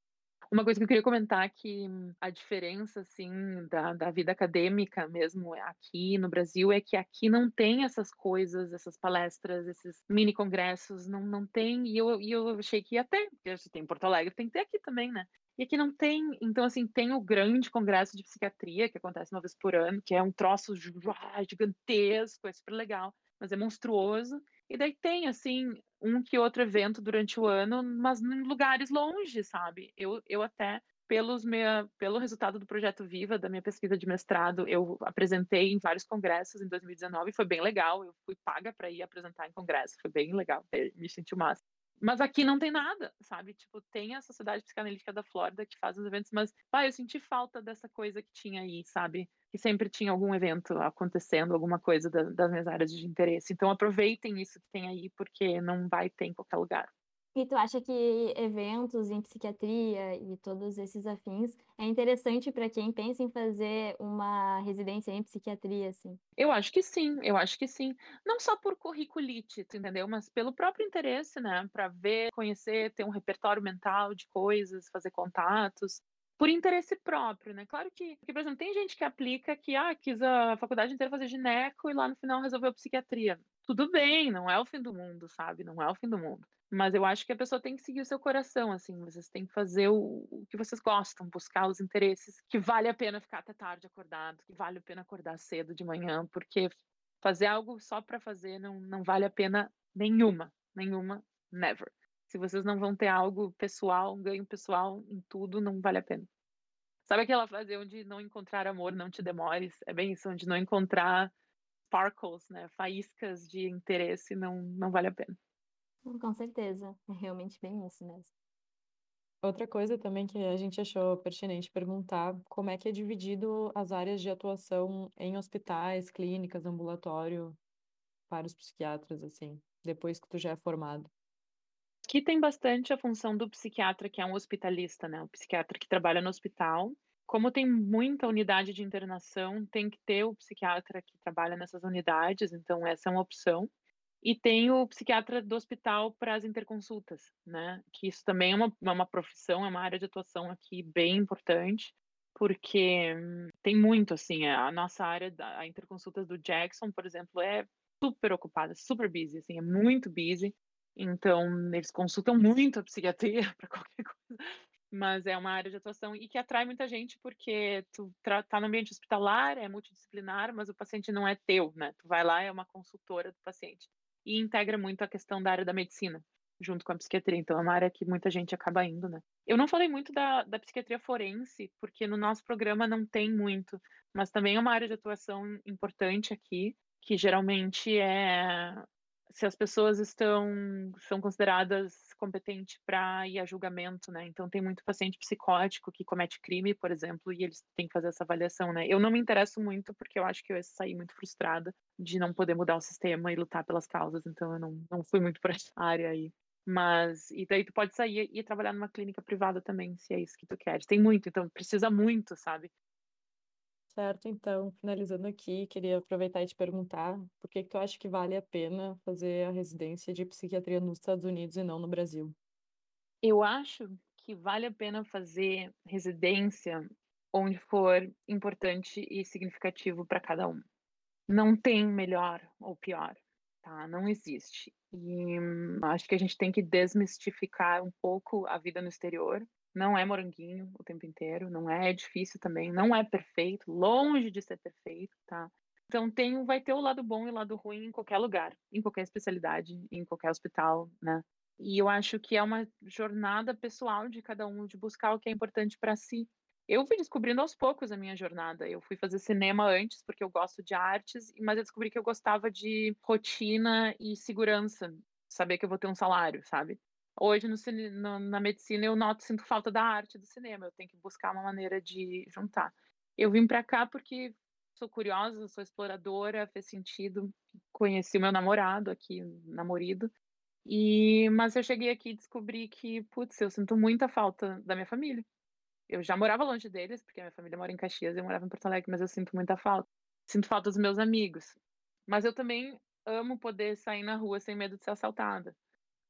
Uma coisa que eu queria comentar é que a diferença, assim, da, da vida acadêmica mesmo aqui no Brasil é que aqui não tem essas coisas, essas palestras, esses mini congressos, não, não tem, e eu, e eu achei que ia ter, porque tem em Porto Alegre, tem que ter aqui também, né? E aqui não tem, então assim, tem o grande congresso de psiquiatria, que acontece uma vez por ano, que é um troço gigantesco, é super legal, mas é monstruoso. E daí tem, assim, um que outro evento durante o ano, mas em lugares longe, sabe? Eu, eu até, pelos minha, pelo resultado do Projeto Viva, da minha pesquisa de mestrado, eu apresentei em vários congressos em 2019, foi bem legal, eu fui paga para ir apresentar em congresso, foi bem legal, me senti massa. Mas aqui não tem nada, sabe? Tipo, tem a Sociedade Psicanalítica da Flórida que faz os eventos, mas, pai, eu senti falta dessa coisa que tinha aí, sabe? Que sempre tinha algum evento acontecendo, alguma coisa da, das minhas áreas de interesse. Então, aproveitem isso que tem aí, porque não vai ter em qualquer lugar. E tu acha que eventos em psiquiatria e todos esses afins é interessante para quem pensa em fazer uma residência em psiquiatria, assim? Eu acho que sim, eu acho que sim. Não só por curriculite, entendeu? Mas pelo próprio interesse, né? Para ver, conhecer, ter um repertório mental de coisas, fazer contatos por interesse próprio, né? Claro que, porque, por exemplo, tem gente que aplica que, ah, quis a faculdade inteira fazer gineco e lá no final resolveu psiquiatria. Tudo bem, não é o fim do mundo, sabe? Não é o fim do mundo. Mas eu acho que a pessoa tem que seguir o seu coração, assim, vocês têm que fazer o, o, que vocês gostam, buscar os interesses, que vale a pena ficar até tarde acordado, que vale a pena acordar cedo de manhã, porque fazer algo só para fazer não, não vale a pena nenhuma, nenhuma, never. Se vocês não vão ter algo pessoal, um ganho pessoal em tudo, não vale a pena. Sabe aquela frase onde não encontrar amor, não te demores? É bem isso, onde não encontrar sparkles, né, faíscas de interesse, não, não vale a pena. Com certeza, é realmente bem isso mesmo. Outra coisa também que a gente achou pertinente perguntar, como é que é dividido as áreas de atuação em hospitais, clínicas, ambulatório para os psiquiatras, assim, depois que tu já é formado? Aqui tem bastante a função do psiquiatra, que é um hospitalista, né? O psiquiatra que trabalha no hospital. Como tem muita unidade de internação, tem que ter o psiquiatra que trabalha nessas unidades, então essa é uma opção. E tem o psiquiatra do hospital para as interconsultas, né? Que isso também é uma, é uma profissão, é uma área de atuação aqui bem importante, porque tem muito, assim, a nossa área, a interconsultas do Jackson, por exemplo, é super ocupada, super busy, assim, é muito busy. Então, eles consultam muito a psiquiatria para qualquer coisa, mas é uma área de atuação e que atrai muita gente porque tu tá no ambiente hospitalar, é multidisciplinar, mas o paciente não é teu, né? Tu vai lá, é uma consultora do paciente e integra muito a questão da área da medicina, junto com a psiquiatria. Então, é uma área que muita gente acaba indo, né? Eu não falei muito da, da psiquiatria forense, porque no nosso programa não tem muito, mas também é uma área de atuação importante aqui, que geralmente é se as pessoas estão são consideradas competentes para ir a julgamento, né? Então tem muito paciente psicótico que comete crime, por exemplo, e eles têm que fazer essa avaliação, né? Eu não me interesso muito porque eu acho que eu ia sair muito frustrada de não poder mudar o sistema e lutar pelas causas, então eu não, não fui muito para essa área aí. Mas, e daí tu pode sair e trabalhar numa clínica privada também, se é isso que tu queres. Tem muito, então precisa muito, sabe? Certo, então, finalizando aqui, queria aproveitar e te perguntar por que que tu acha que vale a pena fazer a residência de psiquiatria nos Estados Unidos e não no Brasil? Eu acho que vale a pena fazer residência onde for importante e significativo para cada um. Não tem melhor ou pior, tá? Não existe. E hum, acho que a gente tem que desmistificar um pouco a vida no exterior não é moranguinho o tempo inteiro, não é, é difícil também, não é perfeito, longe de ser perfeito, tá? Então tem, vai ter o lado bom e o lado ruim em qualquer lugar, em qualquer especialidade, em qualquer hospital, né? E eu acho que é uma jornada pessoal de cada um de buscar o que é importante para si. Eu fui descobrindo aos poucos a minha jornada. Eu fui fazer cinema antes porque eu gosto de artes, mas eu descobri que eu gostava de rotina e segurança, saber que eu vou ter um salário, sabe? Hoje no, no, na medicina eu noto, sinto falta da arte do cinema, eu tenho que buscar uma maneira de juntar. Eu vim para cá porque sou curiosa, sou exploradora, fez sentido. Conheci o meu namorado aqui, namorado. E mas eu cheguei aqui e descobri que, putz, eu sinto muita falta da minha família. Eu já morava longe deles, porque minha família mora em Caxias eu morava em Porto Alegre, mas eu sinto muita falta. Sinto falta dos meus amigos. Mas eu também amo poder sair na rua sem medo de ser assaltada.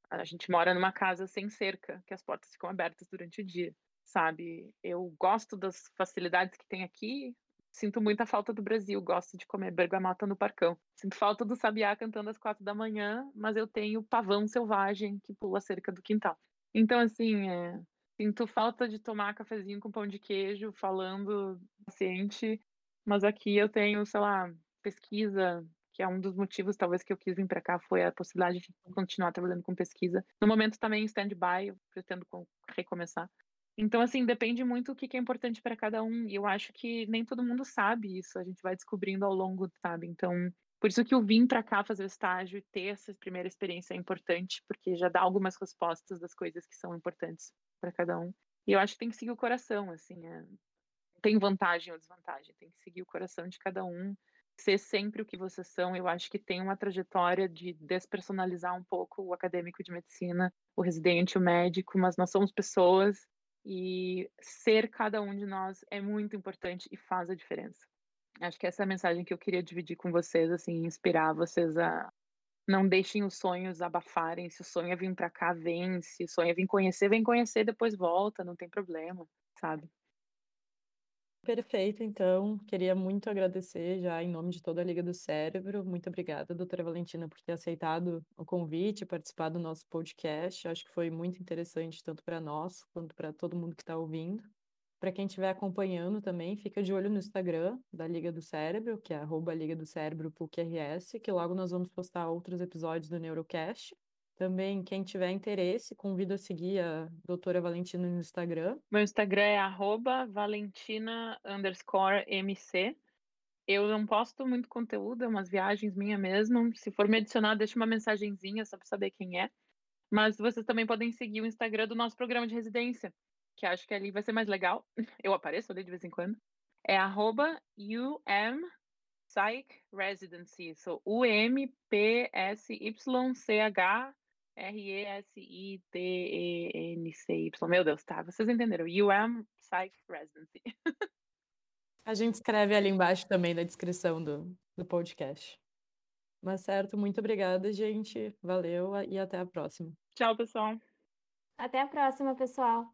A gente mora numa casa sem cerca, que as portas ficam abertas durante o dia, sabe? Eu gosto das facilidades que tem aqui, sinto muita falta do Brasil, gosto de comer bergamota no parcão. Sinto falta do sabiá cantando às quatro da manhã, mas eu tenho pavão selvagem que pula cerca do quintal. Então, assim, é, sinto falta de tomar cafezinho com pão de queijo, falando paciente, mas aqui eu tenho, sei lá, pesquisa, que é um dos motivos, talvez, que eu quis vir para cá, foi a possibilidade de continuar trabalhando com pesquisa. No momento também em stand-by, eu pretendo recomeçar. Então, assim, depende muito o que, que é importante para cada um. E eu acho que nem todo mundo sabe isso. A gente vai descobrindo ao longo, sabe? Então, por isso que eu vim para cá fazer o estágio e ter essa primeira experiência é importante, porque já dá algumas respostas das coisas que são importantes para cada um. E eu acho que tem que seguir o coração, assim. É... Tem vantagem ou desvantagem, tem que seguir o coração de cada um, ser sempre o que vocês são. Eu acho que tem uma trajetória de despersonalizar um pouco o acadêmico de medicina, o residente, o médico, mas nós somos pessoas e ser cada um de nós é muito importante e faz a diferença. Acho que essa é a mensagem que eu queria dividir com vocês, assim, inspirar vocês a não deixem os sonhos abafarem. Se o sonho é vir para cá, vem. Se o sonho é vir conhecer, vem conhecer, depois volta, não tem problema, sabe? Perfeito, então. Queria muito agradecer já em nome de toda a Liga do Cérebro. Muito obrigada, doutora Valentina, por ter aceitado o convite, participar do nosso podcast. Acho que foi muito interessante, tanto para nós quanto para todo mundo que está ouvindo. Para quem estiver acompanhando também, fica de olho no Instagram da Liga do Cérebro, que é arroba Liga do Cérebro que logo nós vamos postar outros episódios do Neurocast. Também, quem tiver interesse, convido a seguir a doutora Valentina no Instagram. Meu Instagram é arroba valentina mc. Eu não posto muito conteúdo, é umas viagens minha mesmo. Se for me adicionar, deixa uma mensagenzinha só para saber quem é. Mas vocês também podem seguir o Instagram do nosso programa de residência, que acho que ali vai ser mais legal. Eu apareço ali de vez em quando. É arroba UM Psych Residency. So, U-M-P-S-Y-C-H R-E-S-I-T-E-N-C-Y. Meu Deus, tá. Vocês entenderam. UM Psych Residency. A gente escreve ali embaixo também na descrição do, do podcast. Mas certo, muito obrigada, gente. Valeu e até a próxima. Tchau, pessoal. Até a próxima, pessoal.